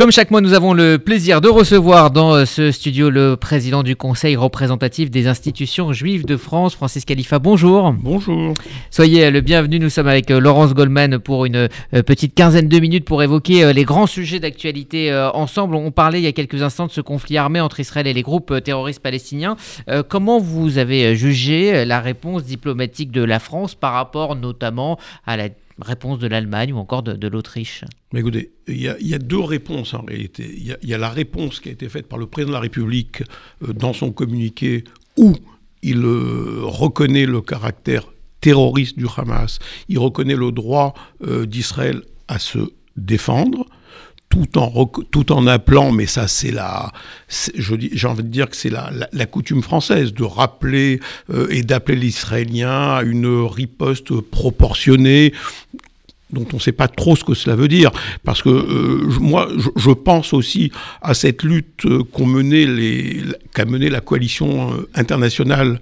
Comme chaque mois, nous avons le plaisir de recevoir dans euh, ce studio le président du Conseil représentatif des institutions juives de France, Francis Khalifa. Bonjour. Bonjour. Soyez le bienvenu. Nous sommes avec euh, Laurence Goldman pour une euh, petite quinzaine de minutes pour évoquer les grands sujets d'actualité ensemble. On parlait il y a quelques instants de ce conflit armé entre Israël et les groupes terroristes palestiniens. Comment vous avez jugé la réponse diplomatique de la France par rapport notamment à la réponse de l'Allemagne ou encore de, l'Autriche. Mais écoutez, il y, a, deux réponses en réalité. Il y, a la réponse qui a été faite par le président de la République euh, dans son communiqué où il euh, reconnaît le caractère terroriste du Hamas, il reconnaît le droit euh, d'Israël à se défendre tout en, tout en appelant, mais ça c'est la, j'ai envie de dire que c'est la, la, coutume française de rappeler euh, et d'appeler l'Israélien à une riposte proportionnée dont on ne sait pas trop ce que cela veut dire, parce que euh, moi, je, pense aussi à cette lutte qu'a menée la coalition euh, internationale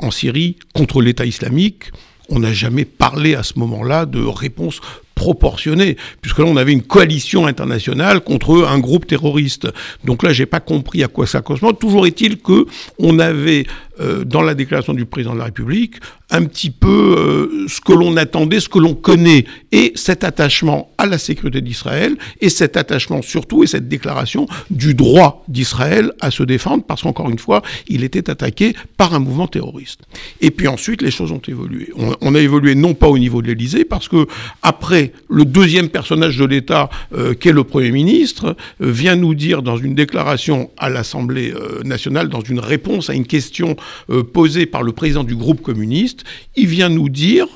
en Syrie contre l'État islamique. On n'a jamais parlé à ce moment-là de réponse proportionnée, puisque là on avait une coalition internationale contre un groupe terroriste. Donc là, j'ai pas compris à quoi ça correspond. Toujours est-il que on avait euh, dans la déclaration du président de la République un petit peu euh, ce que l'on attendait, ce que l'on connaît, et cet attachement à la sécurité d'Israël, et cet attachement surtout, et cette déclaration du droit d'Israël à se défendre, parce qu'encore une fois, il était attaqué par un mouvement terroriste. Et puis ensuite, les choses ont évolué. On, a évolué non pas au niveau de l'Élysée, parce que après, le deuxième personnage de l'État, euh, qui est le Premier ministre, vient nous dire dans une déclaration à l'Assemblée nationale, dans une réponse à une question euh, posé par le président du groupe communiste, il vient nous dire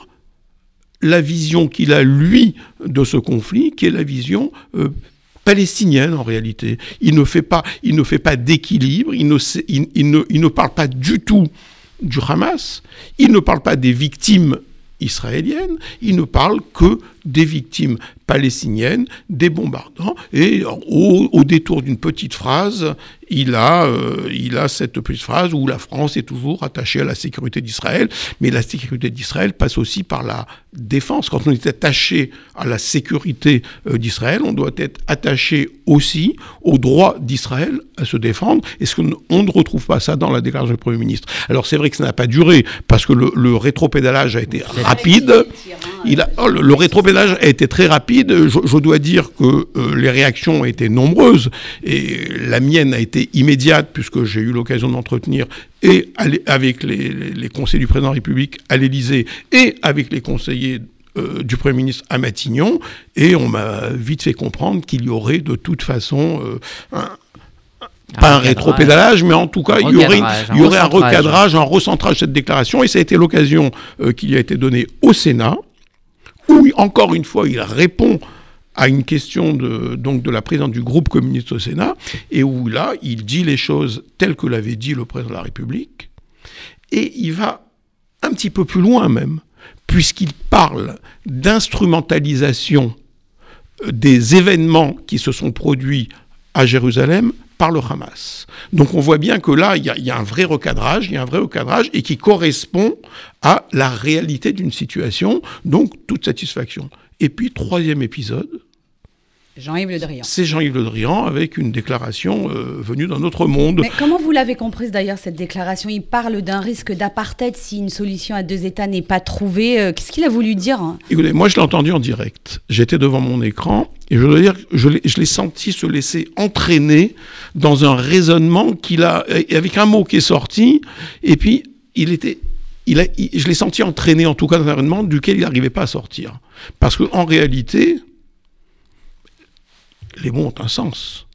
la vision qu'il a, lui, de ce conflit, qui est la vision euh, palestinienne en réalité. Il ne fait pas, d'équilibre, il, ne, il ne parle pas du tout du Hamas, il ne parle pas des victimes israéliennes, il ne parle que des victimes palestiniennes, des bombardements, et au, détour d'une petite phrase, il a, euh, il a cette petite phrase où la France est toujours attachée à la sécurité d'Israël, mais la sécurité d'Israël passe aussi par la défense. Quand on est attaché à la sécurité euh, d'Israël, on doit être attaché aussi au droit d'Israël à se défendre. Est-ce qu'on ne retrouve pas ça dans la déclaration du Premier ministre? Alors c'est vrai que ça n'a pas duré, parce que le, le rétropédalage a été rapide. Il a, oh, le, le rétropédalage a été très rapide. Je, dois dire que euh, les réactions ont été nombreuses et la mienne a été immédiate puisque j'ai eu l'occasion d'entretenir et avec les, conseillers du président de la République à l'Élysée et avec les conseillers euh, du Premier ministre à Matignon, et on m'a vite fait comprendre qu'il y aurait de toute façon euh, un, pas un, rétropédalage, mais en tout cas, il y aurait, il y aurait un recadrage, un recentrage de cette déclaration, et ça a été l'occasion qui lui a été donnée au Sénat, où, encore une fois, il répond à une question de, donc de la présidente du groupe communiste au Sénat, et où là, il dit les choses telles que l'avait dit le président de la République, et il va un petit peu plus loin même, puisqu'il parle d'instrumentalisation euh, des événements qui se sont produits à Jérusalem par le Hamas. Donc on voit bien que là, il y, a un vrai recadrage, il y a un vrai recadrage et qui correspond à la réalité d'une situation, donc toute satisfaction. Et puis, troisième épisode, Jean-Yves Le Drian. C'est Jean-Yves Le Drian avec une déclaration euh, venue d'un autre monde. Mais comment vous l'avez comprise d'ailleurs cette déclaration? Il parle d'un risque d'apartheid si une solution à deux États n'est pas trouvée. Euh, qu'est-ce qu'il a voulu dire hein? Écoutez, moi je l'ai entendu en direct. J'étais devant mon écran et je dois dire, je l'ai senti se laisser entraîner dans un raisonnement qu'il a, avec un mot qui est sorti, et puis il était il a, je l'ai senti entraîné en tout cas dans un raisonnement duquel il n'arrivait pas à sortir. Parce qu'en réalité, les mots ont un sens.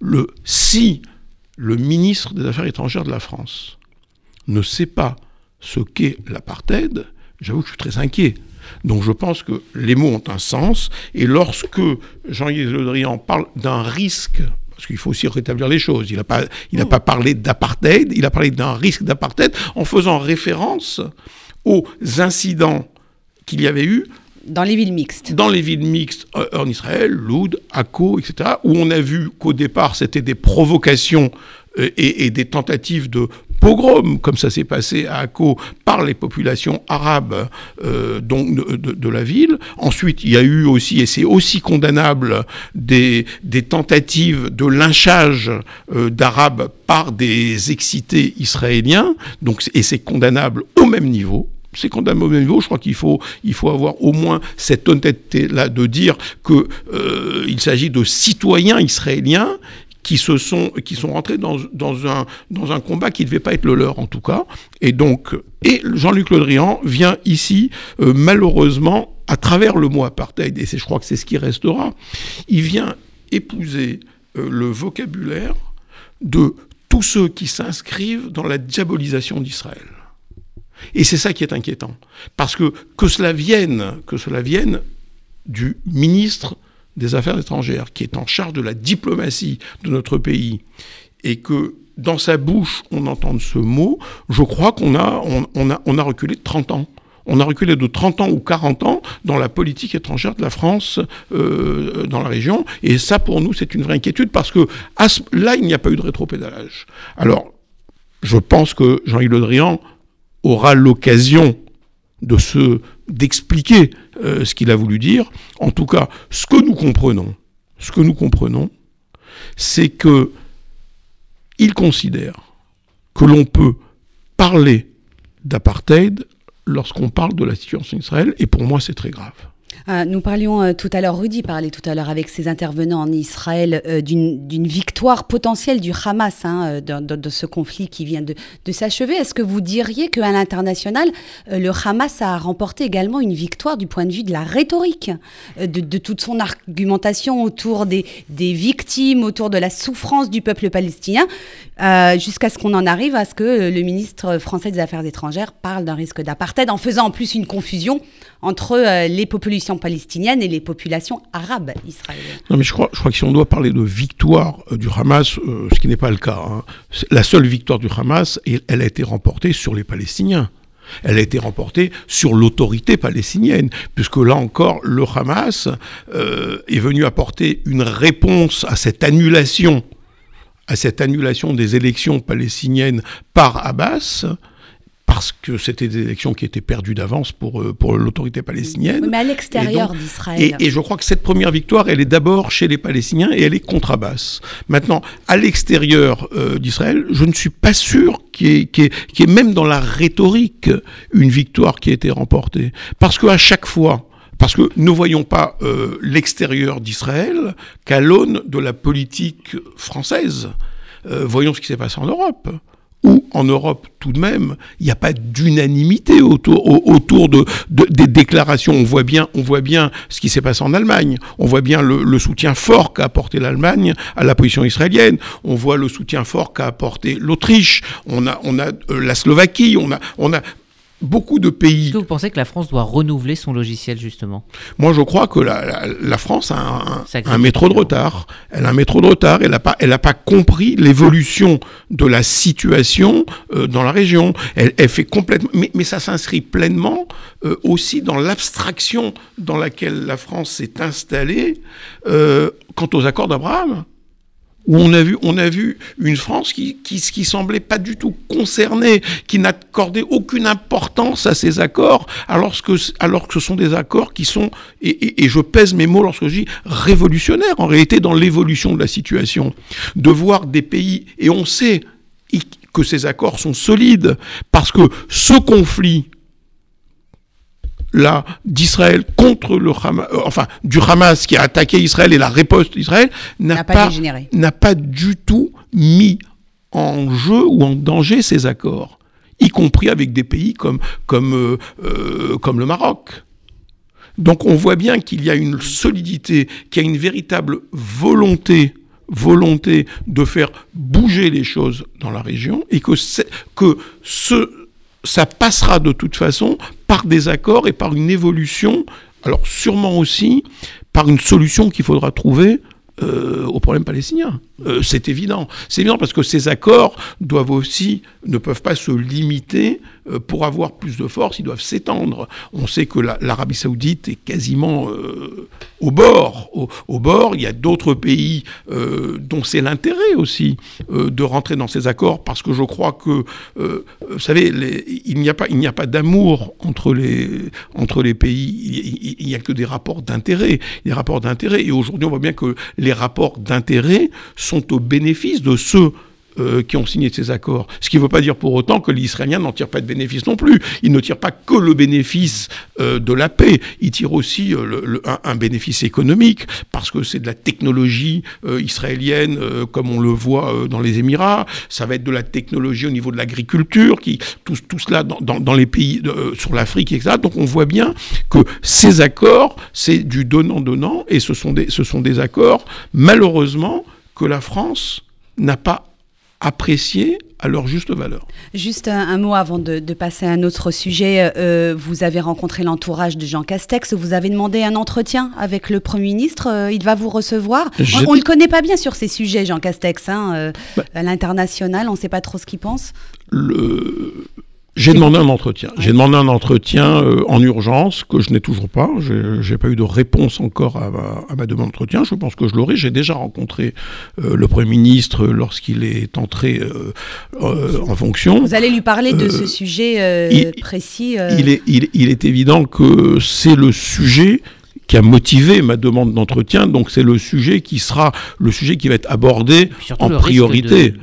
Le, si le ministre des Affaires étrangères de la France ne sait pas ce qu'est l'apartheid, j'avoue que je suis très inquiet. Donc je pense que les mots ont un sens, et lorsque Jean-Yves Le Drian parle d'un risque, parce qu'il faut aussi rétablir les choses, il n'a pas, pas parlé d'apartheid, il a parlé d'un risque d'apartheid en faisant référence aux incidents qu'il y avait eu dans les villes mixtes. Dans les villes mixtes euh, en Israël, Loud, Akko, etc., où on a vu qu'au départ, c'était des provocations euh, et, des tentatives de pogrom, comme ça s'est passé à Akko, par les populations arabes euh, donc de, la ville. Ensuite, il y a eu aussi, et c'est aussi condamnable, des, tentatives de lynchage d'Arabes par des excités israéliens, donc, et c'est condamnable au même niveau c'est condamné au même niveau. Je crois qu'il faut, il faut avoir au moins cette honnêteté-là de dire qu'il euh, s'agit de citoyens israéliens qui sont qui rentrés dans, un combat qui ne devait pas être le leur en tout cas et donc Jean-Luc Le vient ici euh, malheureusement à travers le mot apartheid et je crois que c'est ce qui restera il vient épouser euh, le vocabulaire de tous ceux qui s'inscrivent dans la diabolisation d'Israël et c'est ça qui est inquiétant. Parce que que cela vienne, que cela vienne du ministre des Affaires étrangères, qui est en charge de la diplomatie de notre pays, et que dans sa bouche on entende ce mot, je crois qu'on a, on, a, on a reculé de 30 ans. On a reculé de 30 ans ou 40 ans dans la politique étrangère de la France euh, dans la région. Et ça, pour nous, c'est une vraie inquiétude parce que là, il n'y a pas eu de rétropédalage. Alors, je pense que Jean-Yves Le Drian aura l'occasion de se d'expliquer euh, ce qu'il a voulu dire. En tout cas, ce que nous comprenons, ce que nous comprenons, c'est que il considère que l'on peut parler d'apartheid lorsqu'on parle de la situation d'Israël, et pour moi c'est très grave. Euh, nous parlions euh, tout à l'heure, Rudy parlait tout à l'heure avec ses intervenants en Israël euh, d'une victoire potentielle du Hamas hein, de, ce conflit qui vient de, s'achever. Est-ce que vous diriez qu'à l'international, le Hamas a remporté également une victoire du point de vue de la rhétorique, de, toute son argumentation autour des, victimes, autour de la souffrance du peuple palestinien, jusqu'à ce qu'on en arrive à ce que le ministre français des Affaires étrangères parle d'un risque d'apartheid en faisant en plus une confusion entre les populations palestinienne et les populations arabes israéliennes. Non, mais je crois, je crois que si on doit parler de victoire euh, du Hamas, euh, ce qui n'est pas le cas, hein, la seule victoire du Hamas, elle a été remportée sur les Palestiniens. Elle a été remportée sur l'autorité palestinienne, puisque là encore, le Hamas euh, est venu apporter une réponse à cette annulation, à cette annulation des élections palestiniennes par Abbas, parce que c'était des élections qui étaient perdues d'avance pour, euh, pour l'autorité palestinienne. mais à l'extérieur d'Israël. Et, je crois que cette première victoire, elle est d'abord chez les Palestiniens et elle est contre Abbas. Maintenant, à l'extérieur euh, d'Israël, je ne suis pas sûr qu'il y, ait même dans la rhétorique une victoire qui a été remportée. Parce qu'à chaque fois, parce que ne voyons pas euh, l'extérieur d'Israël qu'à l'aune de la politique française. voyons ce qui s'est passé en Europe où en Europe, tout de même, il n'y a pas d'unanimité autour, autour de, des déclarations. On voit, bien, on voit bien ce qui s'est passé en Allemagne. On voit bien le, soutien fort qu'a apporté l'Allemagne à la position israélienne. On voit le soutien fort qu'a apporté l'Autriche. On a, on a euh, la Slovaquie. On a, on a beaucoup de pays. Est-ce que vous pensez que la France doit renouveler son logiciel justement? Moi, je crois que la, France a un, métro de retard. Elle a un métro de retard. Elle n'a pas, elle a pas compris l'évolution de la situation euh, dans la région. Elle, fait complètement, mais, ça s'inscrit pleinement euh, aussi dans l'abstraction dans laquelle la France s'est installée euh, quant aux accords d'Abraham où on a vu, on a vu une France qui, qui, semblait pas du tout concernée, qui n'accordait aucune importance à ces accords, alors que, alors que ce sont des accords qui sont, et, et, je pèse mes mots lorsque je dis révolutionnaires, en réalité, dans l'évolution de la situation. De voir des pays, et on sait que ces accords sont solides, parce que ce conflit d'Israël contre le Hamas, euh, enfin du Hamas qui a attaqué Israël et la riposte d'Israël n'a pas, n'a pas du tout mis en jeu ou en danger ces accords, y compris avec des pays comme, comme, euh, euh, comme le Maroc. Donc on voit bien qu'il y a une solidité, qu'il y a une véritable volonté volonté de faire bouger les choses dans la région et que, que ce, ça passera de toute façon par des accords et par une évolution, alors sûrement aussi par une solution qu'il faudra trouver euh, au problème palestinien. Euh, c'est évident. C'est évident parce que ces accords doivent aussi, ne peuvent pas se limiter euh, pour avoir plus de force, ils doivent s'étendre. On sait que l'Arabie saoudite est quasiment euh, au bord. Au, bord, il y a d'autres pays dont c'est l'intérêt aussi de rentrer dans ces accords parce que je crois que, vous savez, il n'y a pas, pas d'amour entre les, entre les pays. Il n'y a que des rapports d'intérêt. Des rapports d'intérêt. Et aujourd'hui, on voit bien que les rapports d'intérêt sont au bénéfice de ceux euh, qui ont signé ces accords. Ce qui ne veut pas dire pour autant que l'Israélien n'en tire pas de bénéfice non plus. Il ne tire pas que le bénéfice euh, de la paix, il tire aussi euh, un, bénéfice économique, parce que c'est de la technologie israélienne, comme on le voit dans les Émirats, ça va être de la technologie au niveau de l'agriculture, qui tout, cela dans, les pays, sur l'Afrique, etc. Donc on voit bien que ces accords, c'est du donnant-donnant, et ce sont des accords, malheureusement, que la France n'a pas apprécié à leur juste valeur. Juste un, mot avant de, passer à un autre sujet. Euh, vous avez rencontré l'entourage de Jean Castex. Vous avez demandé un entretien avec le Premier ministre. Euh, il va vous recevoir. On ne le connaît pas bien sur ces sujets, Jean Castex. Hein, euh, bah à l'international, on ne sait pas trop ce qu'il pense. Le... J'ai demandé un entretien. J'ai demandé un entretien euh, en urgence que je n'ai toujours pas. Je n'ai pas eu de réponse encore à ma, demande d'entretien. Je pense que je l'aurai. J'ai déjà rencontré euh, le Premier ministre lorsqu'il est entré euh, en fonction. Vous allez lui parler de ce sujet précis. Il est, il, il, est évident que c'est le sujet qui a motivé ma demande d'entretien. Donc c'est le sujet qui sera le sujet qui va être abordé en priorité.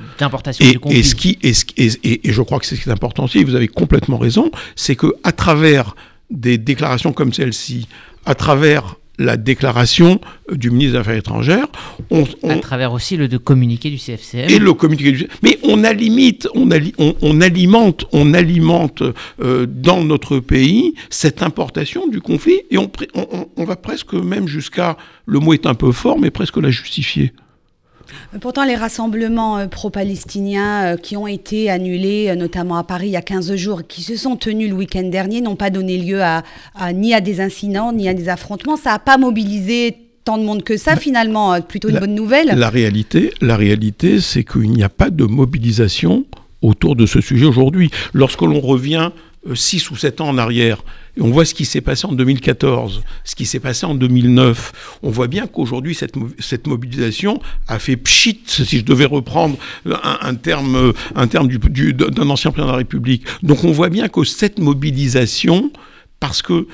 et, et, ce qui, et, et, et, je crois que c'est ce qui est important aussi, vous avez complètement raison, c'est que à travers des déclarations comme celle-ci, à travers la déclaration du ministre des Affaires étrangères. On, à travers aussi le de communiqué du CFCM. Et le communiqué du Mais on, a limite, on, on, alimente, on alimente euh, dans notre pays cette importation du conflit et on, on va presque même jusqu'à, le mot est un peu fort, mais presque la justifier. Pourtant, les rassemblements euh, pro-palestiniens euh, qui ont été annulés, euh, notamment à Paris il y a 15 jours, qui se sont tenus le week-end dernier, n'ont pas donné lieu à, ni à des incidents, ni à des affrontements. Ça n'a pas mobilisé tant de monde que ça, finalement, plutôt une bonne nouvelle. La réalité, la réalité c'est qu'il n'y a pas de mobilisation autour de ce sujet aujourd'hui. Lorsque l'on revient 6 ou 7 ans en arrière, et on voit ce qui s'est passé en 2014, ce qui s'est passé en 2009. On voit bien qu'aujourd'hui, cette, cette mobilisation a fait pchit, si je devais reprendre un, terme, un terme du, d'un ancien président de la République. Donc on voit bien que cette mobilisation, parce que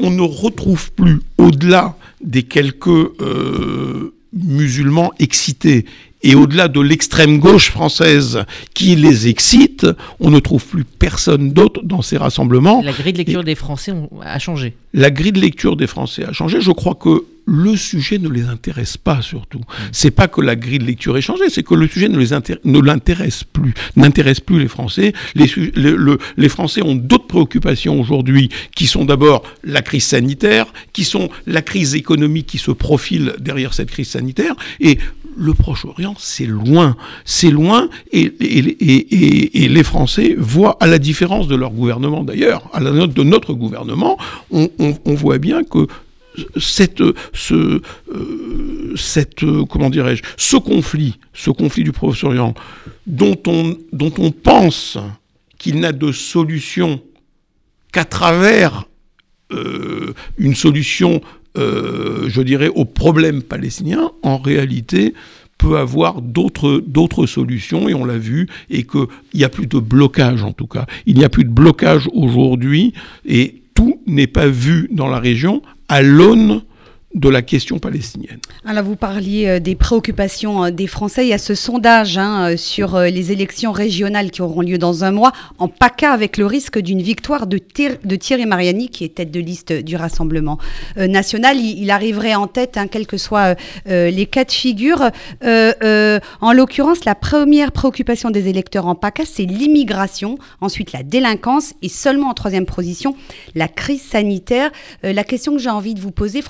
on ne retrouve plus, au-delà des quelques euh, musulmans excités et au-delà de l'extrême gauche française qui les excite, on ne trouve plus personne d'autre dans ces rassemblements. La grille de lecture des Français a changé. La grille de lecture des Français a changé. Je crois que le sujet ne les intéresse pas surtout. C'est pas que la grille de lecture ait changé, c'est que le sujet ne les ne l'intéresse plus, n'intéresse plus les Français. Les, Français ont d'autres préoccupations aujourd'hui, qui sont d'abord la crise sanitaire, qui sont la crise économique qui se profile derrière cette crise sanitaire, et le Proche-Orient, c'est loin, c'est loin, et, et, les Français voient, à la différence de leur gouvernement d'ailleurs, à la note de notre gouvernement, on, voit bien que cette, ce, euh, cette, comment dirais-je, ce conflit, ce conflit du Proche-Orient, dont on, dont on pense qu'il n'a de solution qu'à travers euh, une solution euh, je dirais, au problème palestinien, en réalité, peut avoir d'autres solutions, et on l'a vu, et qu'il n'y a plus de blocage en tout cas. Il n'y a plus de blocage aujourd'hui, et tout n'est pas vu dans la région à l'aune de la question palestinienne. Alors vous parliez euh, des préoccupations euh, des Français. Il y a ce sondage hein, euh, sur les élections régionales qui auront lieu dans un mois en PACA avec le risque d'une victoire de, Thierry Mariani qui est tête de liste du Rassemblement national. Il, arriverait en tête, hein, quels que soient les cas de figure. en l'occurrence, la première préoccupation des électeurs en PACA, c'est l'immigration, ensuite la délinquance et seulement en troisième position, la crise sanitaire. la question que j'ai envie de vous poser,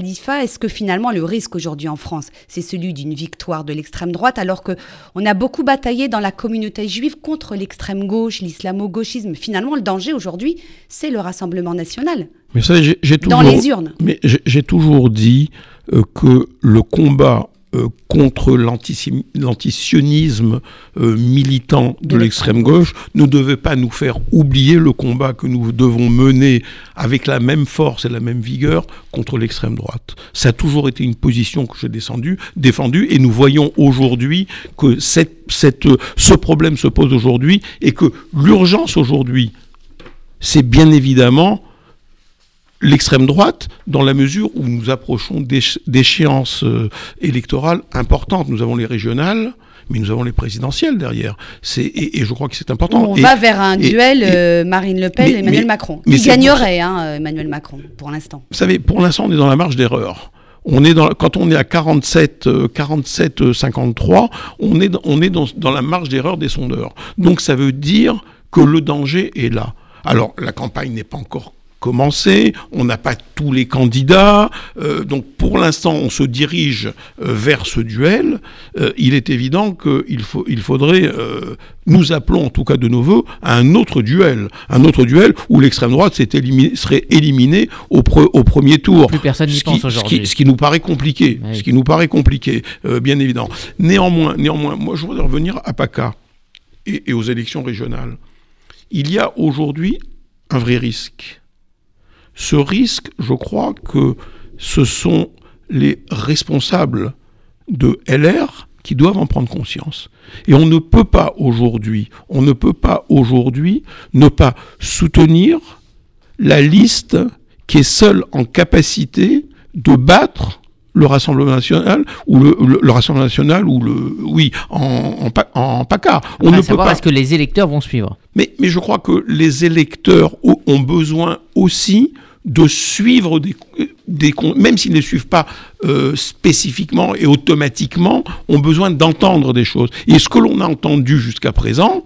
Francis est-ce que finalement le risque aujourd'hui en France, c'est celui d'une victoire de l'extrême droite, alors que on a beaucoup bataillé dans la communauté juive contre l'extrême gauche, l'islamo-gauchisme? Finalement, le danger aujourd'hui, c'est le Rassemblement national. Mais ça, j'ai, toujours, dans les urnes. Mais j'ai toujours dit euh, que le combat euh, contre l'antisionisme euh, militant de l'extrême gauche ne devait pas nous faire oublier le combat que nous devons mener avec la même force et la même vigueur contre l'extrême droite. Ça a toujours été une position que j'ai défendue et nous voyons aujourd'hui que cette, cette, ce problème se pose aujourd'hui et que l'urgence aujourd'hui, c'est bien évidemment l'extrême droite dans la mesure où nous approchons d'échéances euh, électorales importantes. Nous avons les régionales, mais nous avons les présidentielles derrière. Et, et, je crois que c'est important. On va vers un duel euh, Marine Le Pen et Emmanuel Macron. Qui gagnerait, hein, Emmanuel Macron, pour l'instant? Vous savez, pour l'instant, on est dans la marge d'erreur. On est dans, quand on est à 47, 47 53, on est, on est dans, dans la marge d'erreur des sondeurs. Donc ça veut dire que le danger est là. Alors la campagne n'est pas encore commencé, on n'a pas tous les candidats, euh, donc pour l'instant on se dirige euh, vers ce duel. Euh, il est évident qu'il faut, il faudrait, nous appelons en tout cas de nos voeux, à un autre duel, un autre duel où l'extrême droite serait éliminée au, au, premier tour. Plus personne n'y pense aujourd'hui. Ce, qui nous paraît compliqué, ce qui nous paraît compliqué, bien évident. Néanmoins, néanmoins, moi je voudrais revenir à PACA et, et aux élections régionales. Il y a aujourd'hui un vrai risque ce risque, je crois que ce sont les responsables de LR qui doivent en prendre conscience. Et on ne peut pas aujourd'hui, on ne peut pas aujourd'hui ne pas soutenir la liste qui est seule en capacité de battre le Rassemblement national ou le, Rassemblement national ou le oui en, en, en PACA. On ne peut pas. Est-ce que les électeurs vont suivre mais, mais je crois que les électeurs ont besoin aussi de suivre des, des même s'ils ne suivent pas euh, spécifiquement et automatiquement, ont besoin d'entendre des choses. Et ce que l'on a entendu jusqu'à présent,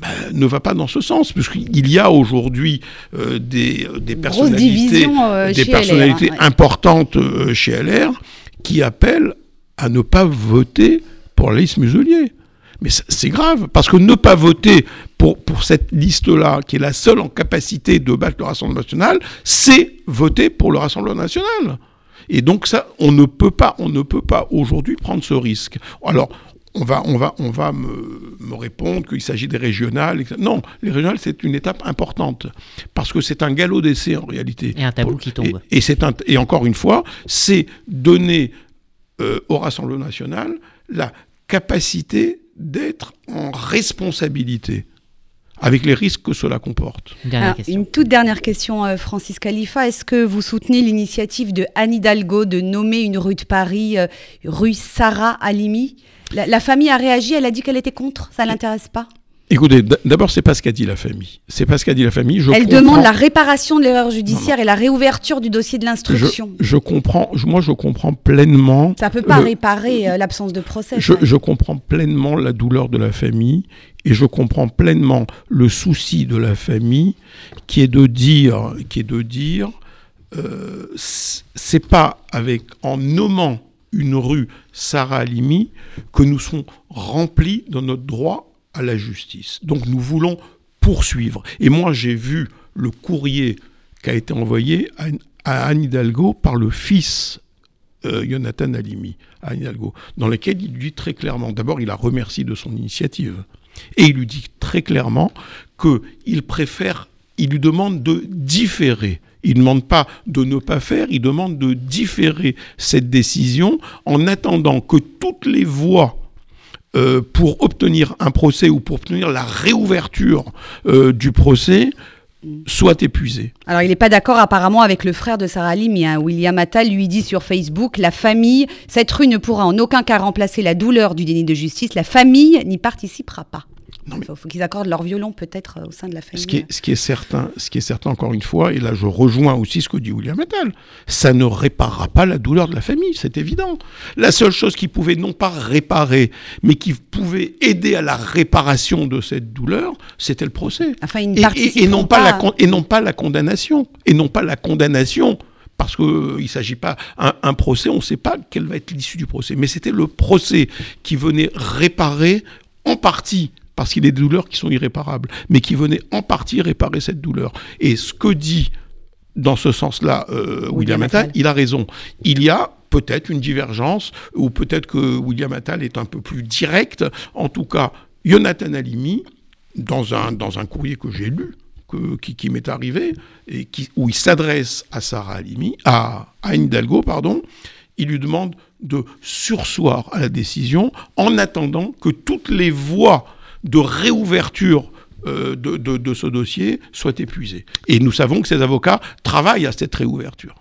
ben, ne va pas dans ce sens, puisqu'il y a aujourd'hui euh, des, des, personnalités, euh, des personnalités hein, importantes chez LR qui appellent à ne pas voter pour la liste muselier. Mais c'est grave, parce que ne pas voter pour, pour cette liste-là, qui est la seule en capacité de battre le Rassemblement national, c'est voter pour le Rassemblement national. Et donc ça, on ne peut pas, on ne peut pas aujourd'hui prendre ce risque. Alors, on va, on va, on va me, me répondre qu'il s'agit des régionales. Non, les régionales, c'est une étape importante. Parce que c'est un galop d'essai, en réalité. Et un tabou qui tombe. Et, un, et encore une fois, c'est donner euh, au Rassemblement national la capacité d'être en responsabilité avec les risques que cela comporte. une toute dernière question, euh, Francis Khalifa. Est-ce que vous soutenez l'initiative de Anne Hidalgo de nommer une rue de Paris euh, rue Sarah Alimi la, famille a réagi, elle a dit qu'elle était contre, ça ne l'intéresse pas? Écoutez, d'abord, c'est pas ce qu'a dit la famille. C'est pas ce qu'a dit la famille. Je Elle demande la réparation de l'erreur judiciaire et la réouverture du dossier de l'instruction. Je, comprends, moi, je comprends pleinement. Ça peut pas réparer euh, l'absence de procès. Je, comprends pleinement la douleur de la famille et je comprends pleinement le souci de la famille qui est de dire, qui est de dire, euh, c'est pas avec en nommant une rue Sarah Alimi que nous sommes remplis de notre droit à la justice. Donc nous voulons poursuivre. Et moi j'ai vu le courrier qui a été envoyé à, Anne Hidalgo par le fils euh, Jonathan Halimi, à Anne Hidalgo, dans lequel il lui dit très clairement, d'abord il a remercié de son initiative, et il lui dit très clairement qu'il préfère, il lui demande de différer. Il ne demande pas de ne pas faire, il demande de différer cette décision en attendant que toutes les voies euh, pour obtenir un procès ou pour obtenir la réouverture euh, du procès soit épuisé. Alors il n'est pas d'accord apparemment avec le frère de Sarah Lim, hein. William Attal lui dit sur Facebook, la famille, cette rue ne pourra en aucun cas remplacer la douleur du déni de justice, la famille n'y participera pas. Il faut, qu'ils accordent leur violon peut-être euh, au sein de la famille. Ce qui, est, ce qui, est, certain, ce qui est certain encore une fois, et là je rejoins aussi ce que dit William Attal, ça ne réparera pas la douleur de la famille, c'est évident. La seule chose qui pouvait non pas réparer, mais qui pouvait aider à la réparation de cette douleur, c'était le procès. Enfin, et, et, non pas, la, et non pas la condamnation. Et non pas la condamnation parce qu'il euh, ne s'agit pas un, un procès, on ne sait pas quelle va être l'issue du procès. Mais c'était le procès qui venait réparer en partie parce qu'il y a des douleurs qui sont irréparables, mais qui venaient en partie réparer cette douleur. Et ce que dit dans ce sens-là euh, William Attal, il a raison. Il y a peut-être une divergence, ou peut-être que William Attal est un peu plus direct. En tout cas, Jonathan Halimi, dans un, dans un courrier que j'ai lu, que, qui, m'est arrivé, et qui, où il s'adresse à Sarah Halimi, à, à Hidalgo, pardon, il lui demande de sursoir à la décision en attendant que toutes les voies de réouverture euh, de, ce dossier soient épuisées. Et nous savons que ces avocats travaillent à cette réouverture.